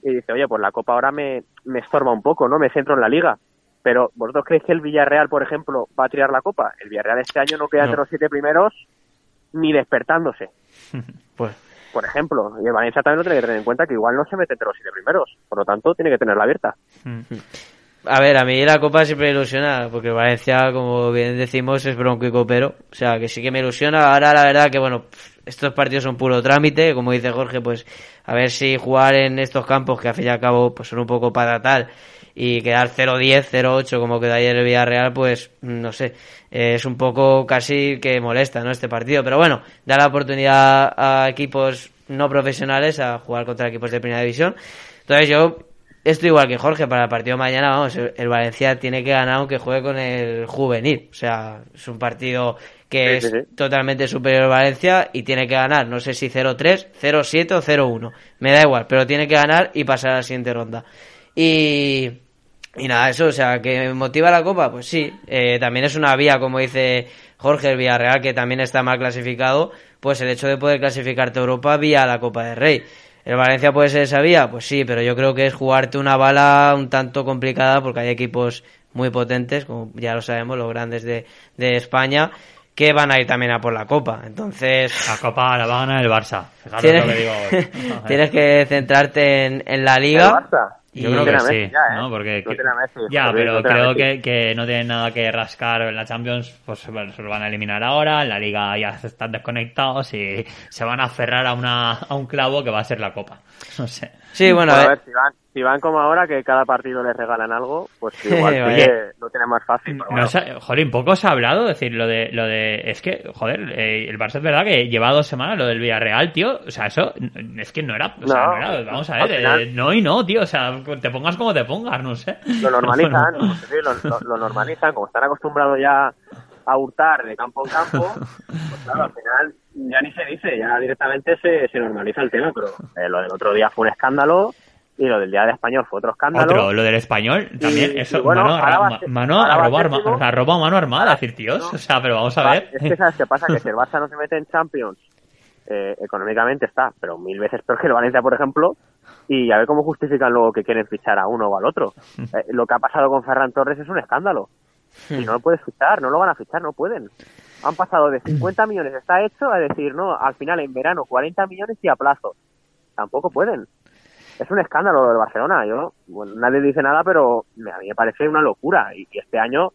y dice, oye, pues la Copa ahora me, me estorba un poco, ¿no? Me centro en la Liga. Pero, ¿vosotros creéis que el Villarreal, por ejemplo, va a tirar la Copa? El Villarreal este año no queda entre los siete primeros ni despertándose. *laughs* pues por ejemplo, y el Valencia también lo tiene que tener en cuenta que igual no se mete entre los siete primeros, por lo tanto tiene que tenerla abierta. A ver, a mí la Copa siempre ilusiona, porque Valencia, como bien decimos, es bronco y copero, o sea, que sí que me ilusiona. Ahora la verdad que, bueno, estos partidos son puro trámite, como dice Jorge, pues a ver si jugar en estos campos que a fin y al cabo pues son un poco para tal y quedar 0-10, 0-8 como quedó ayer el Villarreal, pues no sé, es un poco casi que molesta ¿no? este partido. Pero bueno, da la oportunidad a equipos no profesionales a jugar contra equipos de primera división. Entonces yo estoy igual que Jorge, para el partido de mañana, vamos, el Valencia tiene que ganar aunque juegue con el juvenil. O sea, es un partido que es totalmente superior al Valencia y tiene que ganar, no sé si 0-3, 0-7 o 0-1. Me da igual, pero tiene que ganar y pasar a la siguiente ronda. Y y nada, eso, o sea, que motiva la Copa, pues sí. Eh, también es una vía, como dice Jorge, el Villarreal, que también está mal clasificado, pues el hecho de poder clasificarte a Europa vía la Copa del Rey. ¿El Valencia puede ser esa vía? Pues sí, pero yo creo que es jugarte una bala un tanto complicada porque hay equipos muy potentes, como ya lo sabemos, los grandes de, de España, que van a ir también a por la Copa. Entonces... La Copa la va a ganar el Barça. *laughs* Tienes, lo que digo *laughs* tienes que centrarte en, en la Liga. ¿El Barça? Yo creo que sí, ¿no? Porque ya, pero creo que, que, no tienen nada que rascar en la Champions, pues se lo van a eliminar ahora, en la Liga ya están desconectados y se van a aferrar a una a un clavo que va a ser la Copa. *laughs* No sé. Sí, bueno, a ver, si van, si van como ahora, que cada partido les regalan algo, pues *laughs* igual lo tiene más fácil. joder, poco se ha hablado, decir, lo de, lo de, es que, joder, eh, el Barça es verdad que lleva dos semanas lo del Villarreal, tío, o sea, eso, es que no era, o sea, no, era, vamos a ver, eh, no y no, tío, o sea, te pongas como te pongas, no sé. Lo *laughs* normalizan, lo, lo, normalizan, como están acostumbrados ya a hurtar de campo en campo, pues claro, al final ya ni se dice, ya directamente se, se normaliza el tema, pero eh, lo del otro día fue un escándalo y lo del día de español fue otro escándalo. Otro, lo del español también, eso, bueno, mano, mano, a robar, mano armada, decir, tíos, o sea, pero vamos a ver. Es que sabes qué pasa, que si el *laughs* Barça no se mete en Champions, eh, económicamente está, pero mil veces peor que el Valencia, por ejemplo, y a ver cómo justifican luego que quieren fichar a uno o al otro. *laughs* Eh, lo que ha pasado con Ferran Torres es un escándalo. Y no lo puedes fichar, no lo van a fichar, no pueden. Han pasado de 50 millones, está hecho, a decir, no, al final en verano 40 millones y a plazo. Tampoco pueden. Es un escándalo lo del Barcelona. Yo, bueno, nadie dice nada, pero a mí me parece una locura. Y, y este año,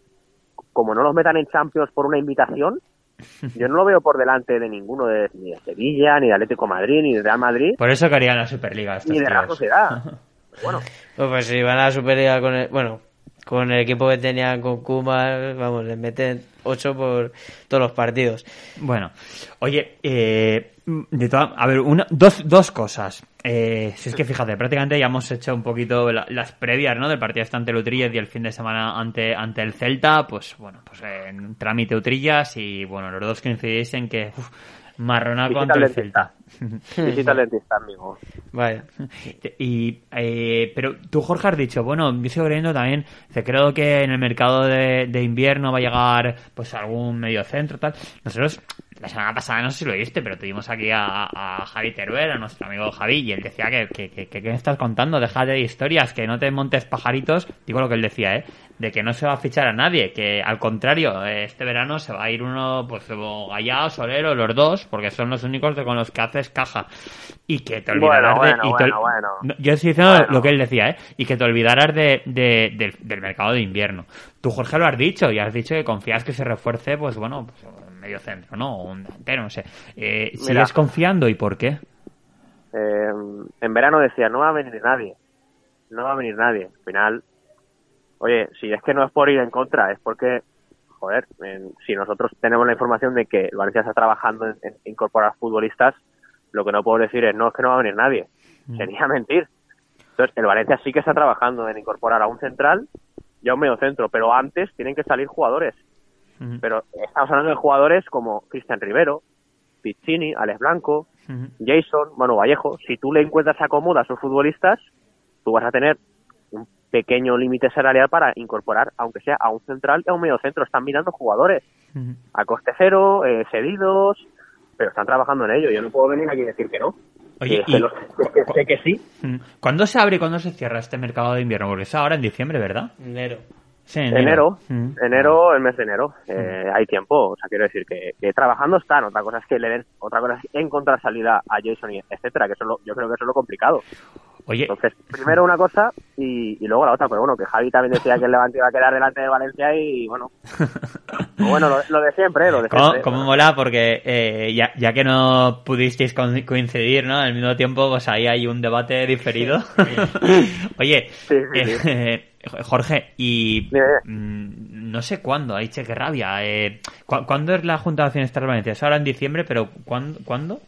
como no los metan en Champions por una invitación, *laughs* yo no lo veo por delante de ninguno, de, ni de Sevilla, ni de Atlético Madrid, ni de Real Madrid, Por eso querían la Superliga estos ni de la tíos. Sociedad. *laughs* Bueno, Pues, pues si van a la Superliga con el, bueno, con el equipo que tenían con Kuma, vamos, les meten 8 por todos los partidos. Bueno, oye, eh, de toda- a ver, una, dos, dos cosas. Eh, si es que fíjate, prácticamente ya hemos hecho un poquito la- las previas, ¿no? Del partido este ante el Utrillas y el fin de semana ante, ante el Celta, pues bueno, pues en trámite Utrillas y bueno, los dos coincidís en que uf, marronaco Visita ante el Celta. *laughs* visita al dentista, amigo. Vaya. Y, eh, pero tú, Jorge, has dicho, bueno, yo sigo creyendo también, creo que en el mercado de, de invierno va a llegar pues algún medio centro tal. Nosotros, la semana pasada, no sé si lo viste, pero tuvimos aquí a, a Javi Teruel, a nuestro amigo Javi, y él decía que, que, que, que ¿qué me estás contando? Déjate de historias, que no te montes pajaritos, digo lo que él decía, ¿eh? De que no se va a fichar a nadie, que al contrario, eh, este verano se va a ir uno, pues o Gallao, Solero, los dos, porque son los únicos de- con los que haces caja. Y que te olvidarás Bueno, de... bueno, y te ol- bueno, bueno. no, yo estoy diciendo lo que él decía, ¿eh? Y que te olvidaras de, de- del, del mercado de invierno. Tú, Jorge, lo has dicho y has dicho que confías que se refuerce, pues bueno, pues, medio centro, ¿no? O un delantero, no sé. Eh, Mira. ¿Sigues confiando y por qué? Eh, en verano decía, no va a venir nadie. No va a venir nadie. Al final, oye, si es que no es por ir en contra, es porque, joder, si nosotros tenemos la información de que el Valencia está trabajando en, en incorporar futbolistas, lo que no puedo decir es, no, es que no va a venir nadie. Sería *laughs* mentir. Entonces, el Valencia sí que está trabajando en incorporar a un central y a un medio centro, pero antes tienen que salir jugadores. Pero estamos hablando de jugadores como Cristian Rivero, Piccini, Alex Blanco. Jason, Manu Vallejo, si tú le encuentras acomoda a esos futbolistas, tú vas a tener un pequeño límite salarial para incorporar, aunque sea a un central y a un medio centro. Están mirando jugadores Ujú. a coste cero, eh, cedidos, pero están trabajando en ello. Yo no puedo venir aquí y decir que no. Oye, y- que sé que sí. ¿Cuándo se abre y cuándo se cierra este mercado de invierno? Porque es ahora en diciembre, ¿verdad? Enero. Sí, Enero, Ujú. enero, el mes de enero, eh, hay tiempo, o sea, quiero decir que, que trabajando están, otra cosa es que le den, otra cosa es encontrar salida a Jason y etcétera, que eso es lo- yo creo que eso es lo complicado. Oye, Entonces, primero una cosa y, y luego la otra, pero bueno, que Javi también decía que el Levante iba a quedar delante de Valencia y bueno, *laughs* bueno, lo, lo de siempre, lo de ¿Cómo, siempre. cómo mola? Porque eh, ya, ya que no pudisteis co- coincidir, ¿no? Al mismo tiempo, pues ahí hay un debate diferido. *laughs* Oye, Sí, sí, sí. eh, Jorge, y Dime, mm, no sé cuándo, ahí che, qué rabia. Eh, ¿cu- ¿Cuándo es la Junta de Accionistas de Valencia? Es ahora en diciembre, pero ¿cuándo? ¿cuándo?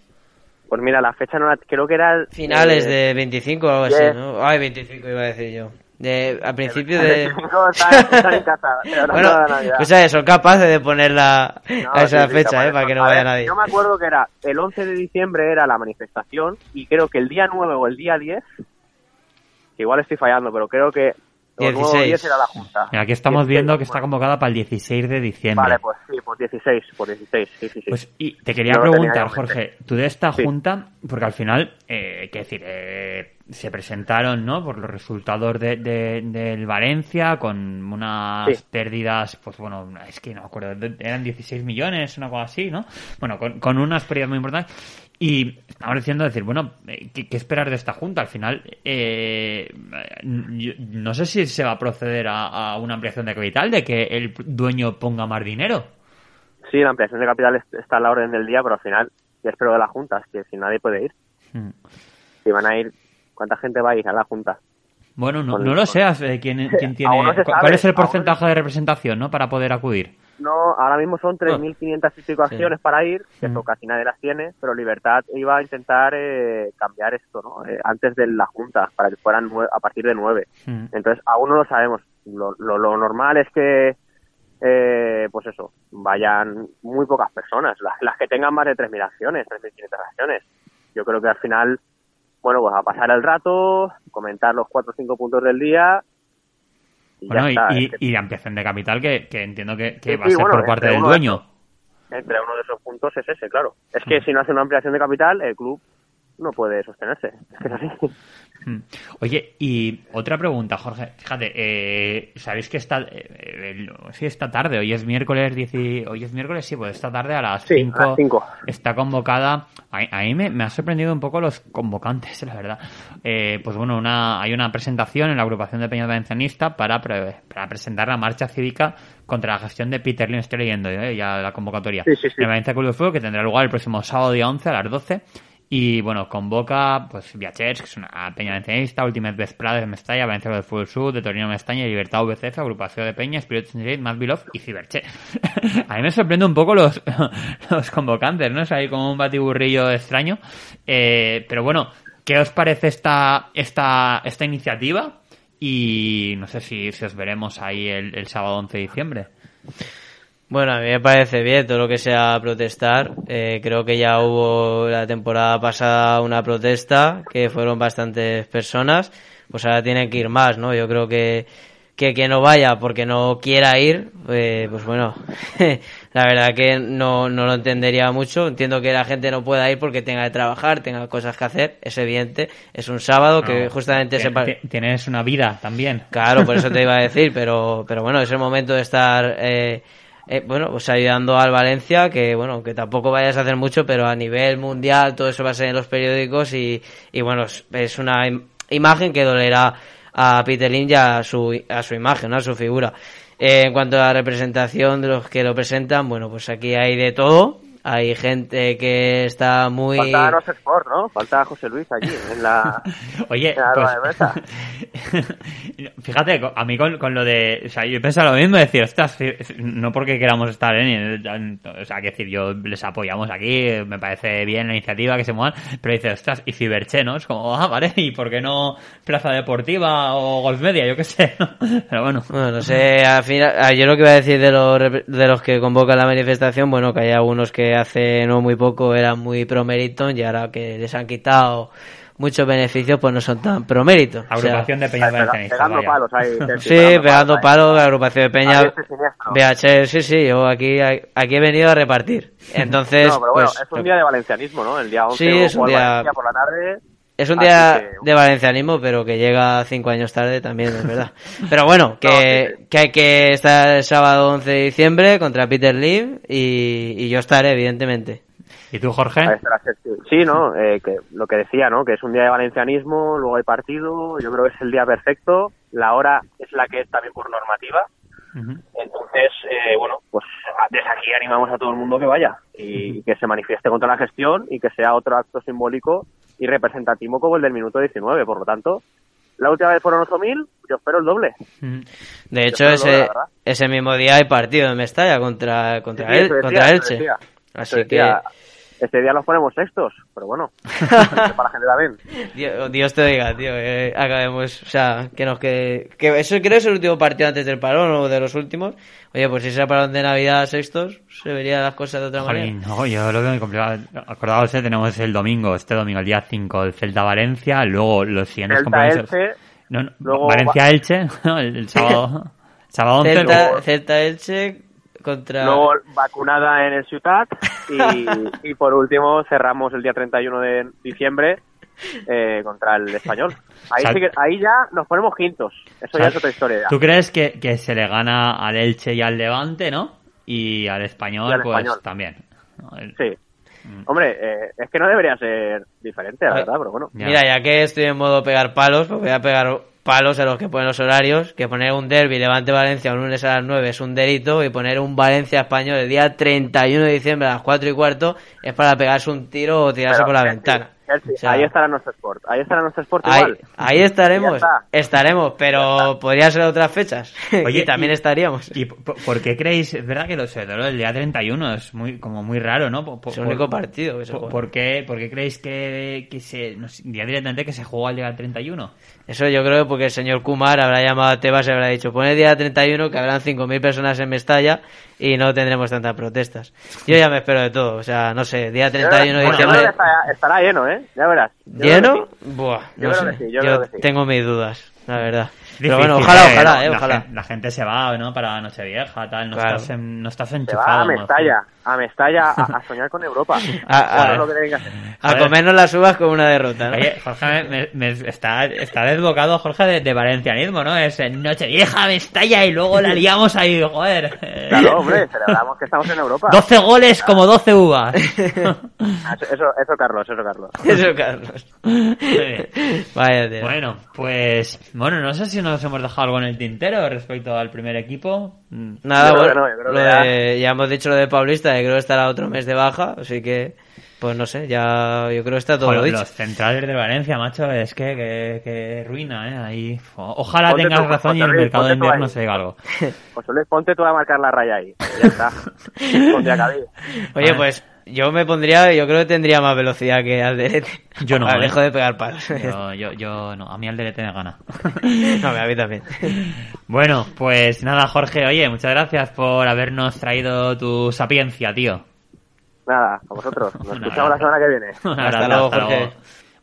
Pues mira, la fecha no la, creo que era... el- Finales eh, de 25 o algo así, ¿no? Ay, 25 iba a decir yo. De, a principio de... *laughs* Bueno, la pues eso, son capaces de ponerla No, a esa sí, fecha. ¿eh? Para que no A vaya ver, nadie. Yo me acuerdo que era el 11 de diciembre era la manifestación y creo que el día 9 o el día 10, que igual estoy fallando, pero creo que o 9 o 16. 10 era la junta. Mira, aquí estamos 16, viendo que está bueno. convocada para el 16 de diciembre. Vale, pues sí, pues 16, pues 16, sí, sí, sí. Pues, y te quería Yo preguntar. Jorge, tú de esta Sí. junta, porque al final, eh, qué decir, eh, se presentaron, ¿no? Por los resultados de, de- del Valencia con unas Sí. pérdidas, pues bueno, es que no me acuerdo, eran 16 millones, una cosa así, ¿no? Bueno, con, con unas pérdidas muy importantes. Y estamos diciendo decir, bueno, eh, ¿qué, qué esperar de esta junta? Al final, eh, yo- no sé si se va a proceder a, a una ampliación de capital, de que el dueño ponga más dinero. Sí, la ampliación de capital es- está a la orden del día, pero al final, ya espero de la junta, es que si nadie puede ir. Mm. Si van a ir, ¿cuánta gente va a ir a la junta? Bueno, no, no lo sé eh, quién, quién *laughs* tiene. ¿Cuál es el porcentaje de representación, no? Para poder acudir. No, ahora mismo son 3.500 y pico Sí. acciones para ir, que eso casi nadie las tiene, pero Libertad iba a intentar eh, cambiar esto, ¿no? Eh, antes de la Junta, para que fueran a partir de 9. Mm. Entonces, aún no lo sabemos. Lo, lo, lo normal es que, eh, pues eso, vayan muy pocas personas, las, las que tengan más de 3.000 acciones, 3.500 acciones. Yo creo que al final, bueno, pues a pasar el rato, comentar los 4 o 5 puntos del día. Y Bueno, ya y, está. y- Es que y la ampliación de capital que, que entiendo que, que Sí, va a ser bueno, por parte del uno de dueño. entre uno de esos puntos es ese, claro. Es que si no hace una ampliación de capital, el club no puede sostenerse. Es que es así. Mm. Oye, y otra pregunta, Jorge. Fíjate, eh, ¿sabéis que esta, eh, sí, esta tarde, hoy es miércoles, 10 hoy es miércoles, sí, pues esta tarde a las Sí, 5 a las cinco. está convocada. A, a mí me, me ha sorprendido un poco los convocantes, *laughs* la verdad. Eh, pues bueno, una, hay una presentación en la agrupación de Peñas Valencianista para, pre- para presentar la marcha cívica contra la gestión de Peter Lim. Estoy leyendo eh, ya la convocatoria. Sí, sí, sí. En Valencia Club de Fútbol que tendrá lugar el próximo sábado día 11 a las 12. Y bueno, convoca pues Viachers, que es una peña valencianista, Ultimate Best Prades de Mestalla, Valencia del Fútbol Sur, de Torino Mestaña, Libertad VCF, Agrupación de Peña, Spirit Sensitive, Más Love y Ciberche. *laughs* A mí me sorprende un poco los, *laughs* los convocantes, ¿no? Es ahí como un batiburrillo extraño. Eh, pero bueno, ¿qué os parece esta, esta, esta iniciativa? Y no sé si, si os veremos ahí el, el sábado 11 de diciembre. Bueno, a mí me parece bien todo lo que sea protestar. Eh, creo que ya hubo la temporada pasada una protesta, que fueron bastantes personas. Pues ahora tienen que ir más, ¿no? Yo creo que que, que no vaya porque no quiera ir, eh, pues bueno, *laughs* la verdad que no, no lo entendería mucho. Entiendo que la gente no pueda ir porque tenga que trabajar, tenga cosas que hacer, es evidente. Es un sábado que justamente se... Tienes una vida también. Claro, por eso te iba a *laughs* decir, pero, pero bueno, es el momento de estar, eh, eh, bueno, pues ayudando al Valencia, que bueno, que tampoco vayas a hacer mucho, pero a nivel mundial todo eso va a ser en los periódicos y, y bueno, es, una im- imagen que dolerá a Peter y a su, a su imagen, ¿no? a su figura. Eh, en cuanto a la representación de los que lo presentan, bueno, pues aquí hay de todo. Hay gente que está muy... Falta Nos Sport, ¿no? Falta José Luis allí, en la... *laughs* Oye, en la de pues, *laughs* fíjate, a mí con, con lo de, o sea, yo he pensado lo mismo, decir, ostras, no porque queramos estar en, o sea, que decir, yo les apoyamos aquí, me parece bien la iniciativa que se muevan, pero dice, ostras, y Ciberche, ¿no? Es como, ah, vale, y por qué no Plaza Deportiva o Golf Media, yo qué sé, ¿no? *laughs* Pero bueno. Bueno, no sé, al final, ah, yo lo que iba a decir de los, de los que convocan la manifestación, bueno, que hay algunos que hace no muy poco eran muy pro Meriton y ahora que les han quitado muchos beneficios, pues no son tan pro mérito. O sea, Agrupación de Peñas Valencianistas, pegando vaya. palos ahí. Sí, pegando palos, la agrupación de Peña, Ahí este siniestro. VH, sí, sí, yo aquí, aquí he venido a repartir. *laughs* Entonces, No, pero bueno, pues, es un día de valencianismo, ¿no? El día 11 Sí, es un día- Valencia por la tarde. Es un Así día que- de valencianismo, pero que llega cinco años tarde también, es verdad. Pero bueno, *laughs* que, No, sí, sí. que hay que estar el sábado 11 de diciembre contra Peter Lim y, y yo estaré, evidentemente. ¿Y tú, Jorge? Sí, ¿no? Eh, que lo que decía, ¿no? Que es un día de valencianismo, luego hay partido, yo creo que es el día perfecto, la hora es la que es también por normativa, entonces, eh, bueno, pues desde aquí animamos a todo el mundo que vaya y que se manifieste contra la gestión y que sea otro acto simbólico y representativo como el del minuto 19, por lo tanto, la última vez fueron 8.000, yo espero el doble. Ujú. De hecho, ese, ese mismo día hay partido en Mestalla contra, contra, Sí, decía, contra Elche. Así que Este día los ponemos sextos, pero bueno, *laughs* para la gente también. Dios, Dios te oiga, tío, que acabemos, o sea, que nos quede, que eso creo que es el último partido antes del parón o de los últimos. Oye, pues si sea parón de Navidad sextos, se verían las cosas de otra Jolín, manera. no, yo lo veo muy complicado. Acordaos, eh, tenemos el domingo, este domingo, el día 5, el Celta-Valencia, luego los siguientes Celta, compromisos. Elche, No, no, luego Valencia-Elche, el, *laughs* el sábado, sábado 11. Celta, luego- Celta Elche contra luego vacunada en el Ciutat y, *laughs* y por último cerramos el día 31 de diciembre eh, contra el Español. Ahí, sí que- ahí ya nos ponemos quintos, eso ya es otra historia. ya. ¿Tú crees que, que se le gana al Elche y al Levante, no? Y al Español, Y al pues Español. también. Sí. Hombre, eh, es que no debería ser diferente, la Ay. verdad, pero bueno. Ya. Mira, ya que estoy en modo pegar palos, pues voy a pegar palos a los que ponen los horarios, que poner un derby Levante Valencia un lunes a las 9 es un delito y poner un Valencia Español el día 31 de diciembre a las 4 y cuarto es para pegarse un tiro o tirarse Pero, por la Chelsea, ventana. Chelsea, O sea, ahí estará nuestro sport, ahí estará nuestro sport Ahí, igual. ahí estaremos, estaremos, pero podría ser otras fechas. *laughs* Oye, y también y- estaríamos. ¿Y por, qué creéis? Es verdad que lo sé, el día 31 es muy como muy raro, ¿no? Por- es el por- único partido que se por, juega. por qué, por qué creéis que, que se no sé, ya directamente que se juega el día 31? Eso yo creo porque el señor Kumar habrá llamado a Tebas y habrá dicho, pone el día 31 que habrán 5.000 personas en Mestalla y no tendremos tantas protestas. Yo ya me espero de todo, o sea, no sé, día 31 de Bueno, yo diciembre... que estará, estará lleno, ¿eh? Ya verás. Yo ¿Lleno? Buah, Yo no sé. que sí, yo que sí. tengo mis dudas, la verdad. Pero bueno, Difícil, ojalá, eh, ojalá, eh, la ojalá. La, gente se va, ¿no? Para Nochevieja, tal. No, Claro. estás, en- no estás Se va enchufado. a. Mestalla, a Mestalla a, *laughs* a soñar con Europa. A- que comernos las uvas con una derrota, ¿no? Oye, Jorge, me, me- me- está, está desbocado Jorge de, de valencianismo, ¿no? Es en Nochevieja, Mestalla y luego la *laughs* liamos ahí, joder. eh, Claro, hombre, celebramos que estamos en Europa. 12 goles como 12 uvas. Ah, Eso, eso, eso, Carlos, eso, Carlos. Eso, Carlos. Vaya tela. Bueno, pues bueno, no sé si nos hemos dejado algo en el tintero respecto al primer equipo. Mm, Nada, Yo creo bueno, que no, yo creo lo que ya- de- ya hemos dicho lo de Paulista, que creo que estará otro mes de baja, así que, pues no sé, ya yo creo que está todo Joder, dicho. los centrales de Valencia, macho, es que, que, que ruina, ¿eh? Ahí, ojalá Ponte tengas tú, razón y el mercado de invierno se diga algo. *laughs* Luis, ponte tú a marcar la raya ahí. Ya está. *laughs* Oye, pues yo me pondría, yo creo que tendría más velocidad que Alderete. Yo no, *laughs* ¿eh? dejo de pegar palos. Yo, yo, yo no, a mí Alderete me gana. *laughs* no, a mí también. Bueno, pues nada, Jorge, oye, muchas gracias por habernos traído tu sapiencia, tío. Nada, a vosotros. *laughs* Nos escuchamos la semana que viene. Hasta luego, hasta Jorge. luego.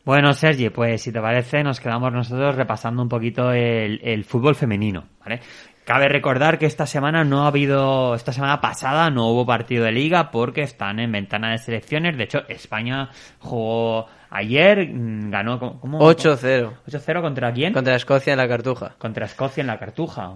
Bueno, Sergi, pues si te parece, nos quedamos nosotros repasando un poquito el, el fútbol femenino, ¿vale? Cabe recordar que esta semana no ha habido, esta semana pasada no hubo partido de liga porque están en ventana de selecciones. De hecho, España jugó ayer, mm, ganó, ¿cómo? cómo- 8-0 8-0 contra quién? contra Escocia en la Cartuja. contra Escocia en la Cartuja.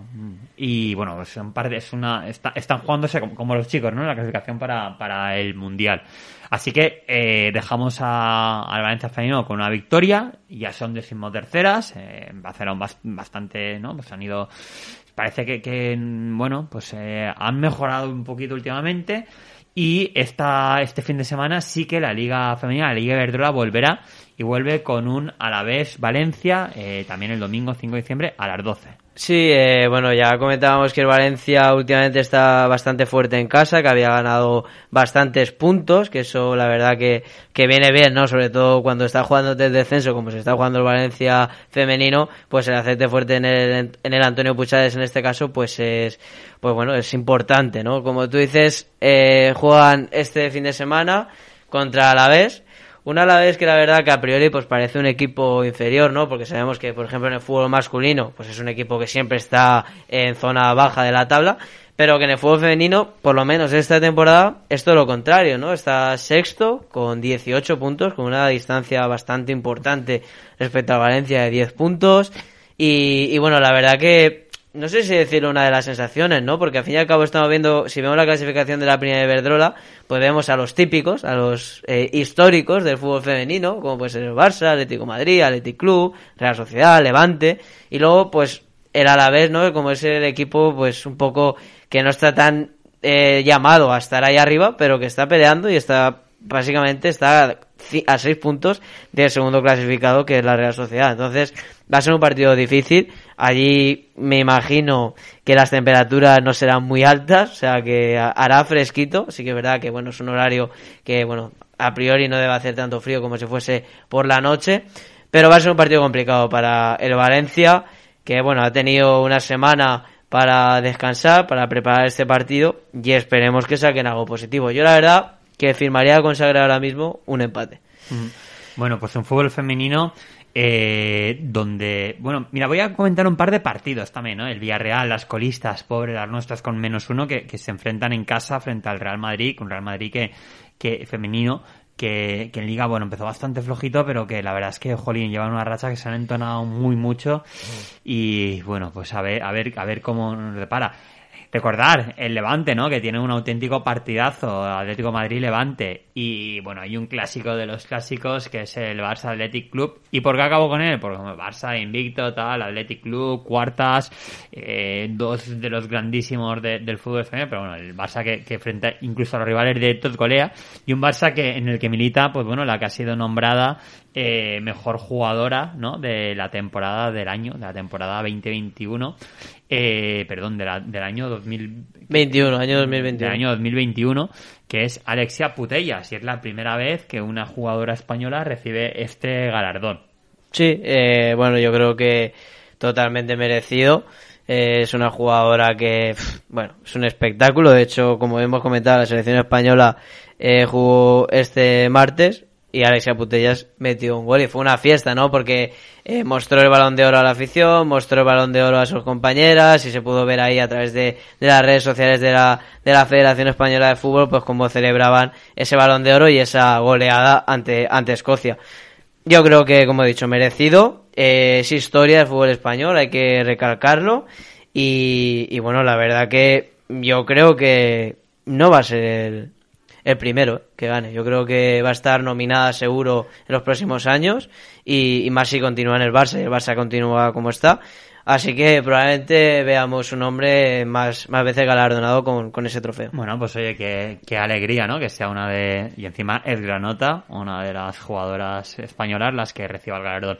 Y bueno, pues un par de- es una, está- están jugándose como, como los chicos, ¿no? La clasificación para, para el Mundial. Así que eh, dejamos a- al Valencia Femenino con una victoria. Ya son decimoterceras. Eh, bas- bastante, ¿no? Pues han ido... Parece que, que, bueno, pues eh, han mejorado un poquito últimamente. Y esta, este fin de semana sí que la Liga Femenina, la Liga Iberdrola, volverá y vuelve con un Alavés Valencia, eh, también el domingo 5 de diciembre a las 12. Sí, eh, bueno, ya comentábamos que el Valencia últimamente está bastante fuerte en casa, que había ganado bastantes puntos, que eso la verdad que, que viene bien, ¿no? Sobre todo cuando está jugando del descenso, como se está jugando el Valencia femenino, pues el hacerte fuerte en el, en el Antonio Puchades en este caso, pues es, pues bueno, es importante, ¿no? Como tú dices, eh, juegan este fin de semana contra Alavés, un Alavés que la verdad que a priori pues parece un equipo inferior, ¿no? Porque sabemos que, por ejemplo, en el fútbol masculino, pues es un equipo que siempre está en zona baja de la tabla, pero que en el fútbol femenino, por lo menos esta temporada, es todo lo contrario, ¿no? Está sexto con 18 puntos, con una distancia bastante importante respecto a Valencia de 10 puntos. Y, y bueno, la verdad que no sé si decirlo una de las sensaciones, ¿no? Porque al fin y al cabo estamos viendo, si vemos la clasificación de la primera de Verdrola, pues vemos a los típicos, a los eh, históricos del fútbol femenino, como puede ser el Barça, Atlético Madrid, Atlético Club, Real Sociedad, Levante, y luego pues el Alavés, ¿no? Como es el equipo pues un poco que no está tan eh, llamado a estar ahí arriba, pero que está peleando y está básicamente está a seis puntos del segundo clasificado que es la Real Sociedad. Entonces va a ser un partido difícil. Allí me imagino que las temperaturas no serán muy altas, o sea que ha- hará fresquito. Sí que es verdad que bueno es un horario que bueno a priori no debe hacer tanto frío como si fuese por la noche, pero va a ser un partido complicado para el Valencia que bueno ha tenido una semana para descansar, para preparar este partido y esperemos que saquen algo positivo. Yo la verdad que firmaría con Sagra ahora mismo un empate. Bueno, pues un fútbol femenino eh, donde, bueno, mira, voy a comentar un par de partidos también, ¿no? El Villarreal, las colistas, pobres, las nuestras con menos uno, que, que se enfrentan en casa frente al Real Madrid, un Real Madrid que, que femenino, que, que en Liga, bueno, empezó bastante flojito, pero que la verdad es que, jolín, llevan una racha que se han entonado muy mucho y, bueno, pues a ver, a ver, a ver cómo nos depara. Recordar el Levante, ¿no? Que tiene un auténtico partidazo, Atlético Madrid-Levante. Y bueno, hay un clásico de los clásicos que es el Barça Athletic Club. ¿Y por qué acabo con él? Porque como Barça invicto, tal, Athletic Club, cuartas, eh, dos de los grandísimos de- del fútbol femenino. Pero bueno, el Barça que, que frente incluso a los rivales directos golea. Y un Barça que en el que milita, pues bueno, la que ha sido nombrada eh, mejor jugadora, ¿no? De la temporada del año, de la temporada 2021. Eh, perdón, de la- del año 2000, 21, año del 2021. año 2021, que es Alexia Putellas, y es la primera vez que una jugadora española recibe este galardón. Sí, eh, bueno, yo creo que totalmente merecido. Eh, es una jugadora que, bueno, es un espectáculo. De hecho, como hemos comentado, la selección española eh, jugó este martes y Alexia Putellas metió un gol y fue una fiesta, ¿no? Porque eh, mostró el balón de oro a la afición, mostró el balón de oro a sus compañeras y se pudo ver ahí a través de, de las redes sociales de la, de la Federación Española de Fútbol, pues cómo celebraban ese balón de oro y esa goleada ante, ante Escocia. Yo creo que, como he dicho, merecido. Eh, es historia del fútbol español, hay que recalcarlo. Y, y bueno, la verdad que yo creo que no va a ser el, el primero que gane. Yo creo que va a estar nominada seguro en los próximos años y, y más si continúa en el Barça y el Barça continúa como está. Así que probablemente veamos un hombre más, más veces galardonado con, con ese trofeo. Bueno, pues oye, qué, qué alegría, ¿no? Que sea una de... Y encima es Granota, una de las jugadoras españolas las que reciba el galardón.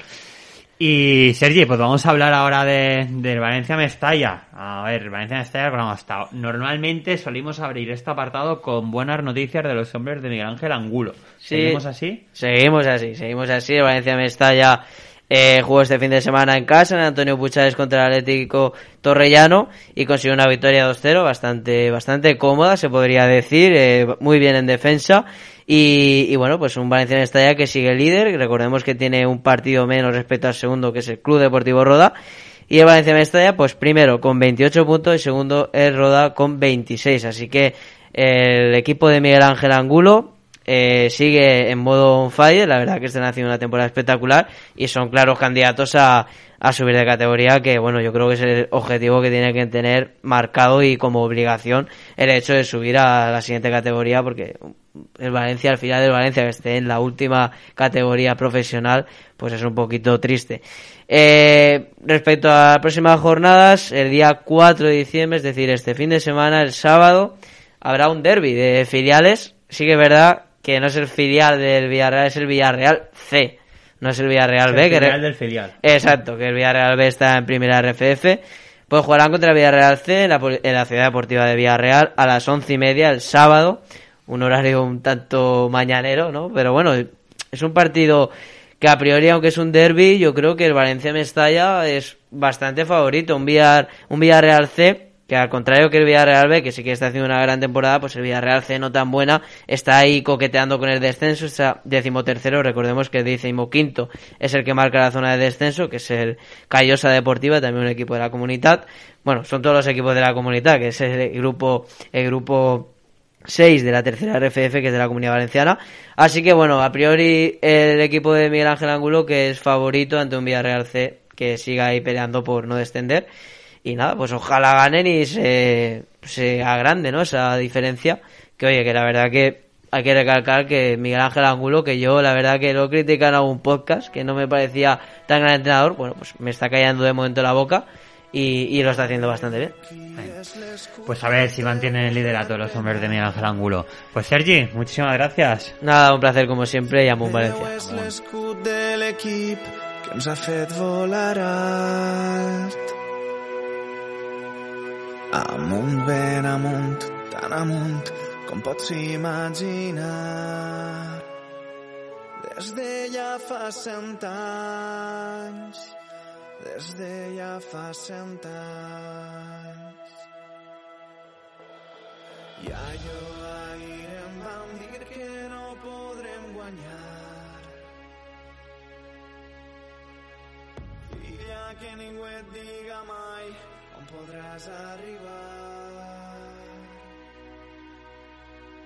Y Sergi, pues vamos a hablar ahora de, del Valencia Mestalla. A ver, Valencia Mestalla, ¿cómo ha estado? Normalmente solimos abrir este apartado con buenas noticias de los hombres de Miguel Ángel Angulo. Sí. ¿Seguimos así? Seguimos así, seguimos así. El Valencia Mestalla eh, jugó este fin de semana en casa en Antonio Puchades contra el Atlético Torrellano y consiguió una victoria 2-0 bastante, bastante cómoda, se podría decir, eh, muy bien en defensa. Y, y bueno, pues un Valencia Mestalla que sigue líder, recordemos que tiene un partido menos respecto al segundo que es el Club Deportivo Roda. Y el Valencia Mestalla, pues primero con 28 puntos y segundo el Roda con 26. Así que el equipo de Miguel Ángel Angulo eh, sigue en modo on fire, la verdad que están haciendo una temporada espectacular y son claros candidatos a, a subir de categoría, que bueno, yo creo que es el objetivo que tiene que tener marcado y como obligación el hecho de subir a la siguiente categoría, porque el Valencia, al final del Valencia, que esté en la última categoría profesional, pues es un poquito triste. Eh, respecto a las próximas jornadas, el día 4 de diciembre, es decir, este fin de semana, el sábado, habrá un derby de filiales. Sí que es verdad que no es el filial del Villarreal, es el Villarreal C. No es el Villarreal B. El que filial del filial. Exacto, que el Villarreal B está en primera RFF. Pues jugarán contra el Villarreal C en la, en la ciudad deportiva de Villarreal a las once y media el sábado. Un horario un tanto mañanero, ¿no? Pero bueno, es un partido que a priori, aunque es un derby, yo creo que el Valencia Mestalla es bastante favorito. Un, Villar, un Villarreal C, que al contrario que el Villarreal B, que sí que está haciendo una gran temporada, pues el Villarreal C no tan buena, está ahí coqueteando con el descenso, está decimotercero, recordemos que el decimoquinto es el que marca la zona de descenso, que es el Callosa Deportiva, también un equipo de la comunidad. Bueno, son todos los equipos de la comunidad, que es el grupo, el grupo 6 de la tercera RFF, que es de la Comunidad Valenciana. Así que bueno, a priori el equipo de Miguel Ángel Angulo, que es favorito ante un Villarreal C, que siga ahí peleando por no descender. Y nada, pues ojalá ganen y se, se agrande, ¿no? Esa diferencia. Que oye, que la verdad que hay que recalcar que Miguel Ángel Angulo, que yo la verdad que lo critican en algún podcast, que no me parecía tan gran entrenador, bueno, pues me está callando de momento la boca y, y lo está haciendo bastante bien. Pues a ver si mantienen el liderato los hombres de Miguel Ángel Angulo. Pues Sergi, muchísimas gracias. Nada, un placer como siempre y un Valencia. Des de ja fa cent anys, des de ja fa cent anys. I allò ahir em van dir que no podrem guanyar. Filla, que ningú et diga mai on podràs arribar.